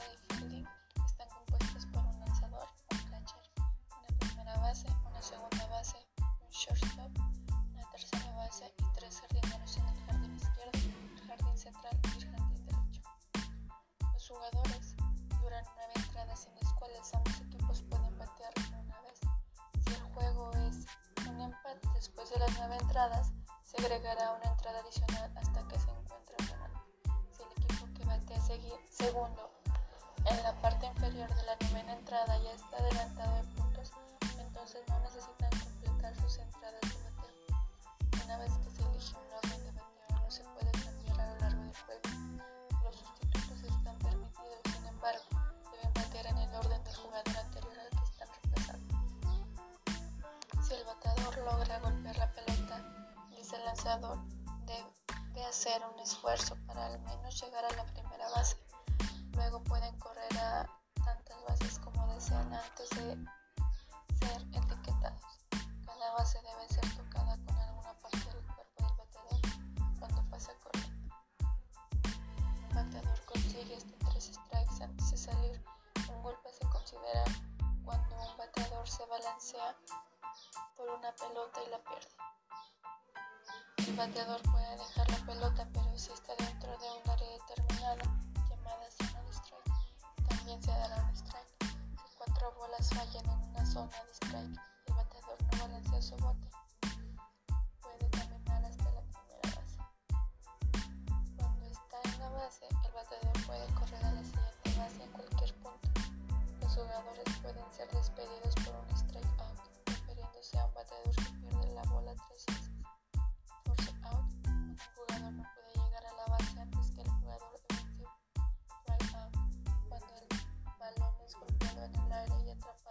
forma de están compuestas por un lanzador, un catcher, una primera base, una segunda base, un shortstop, una tercera base y tres jardineros en el jardín izquierdo, el jardín central y el jardín derecho. Los jugadores duran nueve entradas en las cuales ambos equipos pueden batear una vez. Si el juego es un empate después de las nueve entradas, se agregará una entrada adicional hasta que se encuentre ganando. Si el equipo que un segundo inferior de la novena entrada ya está adelantado en puntos, entonces no necesitan completar sus entradas de bateo. Una vez que se elige un orden de bateo, no se puede cambiar a lo largo del juego. Los sustitutos están permitidos, sin embargo, deben batear en el orden del jugador anterior al que están reemplazando. Si el bateador logra golpear la pelota, dice el lanzador, debe hacer un esfuerzo para al menos llegar a la consigue hasta tres strikes antes de salir. Un golpe se considera cuando un bateador se balancea por una pelota y la pierde. El bateador puede dejar la pelota, pero si está dentro de un área determinada, también se dará un strike. Si cuatro bolas fallan en una zona de strike, el bateador no balancea su bote. Base, el bateador puede correr a la siguiente base en cualquier punto. Los jugadores pueden ser despedidos por un strike out, refiriéndose a un bateador que pierde la bola tres veces. Force out, un jugador no puede llegar a la base antes que el jugador golpeado en el aire y atrapado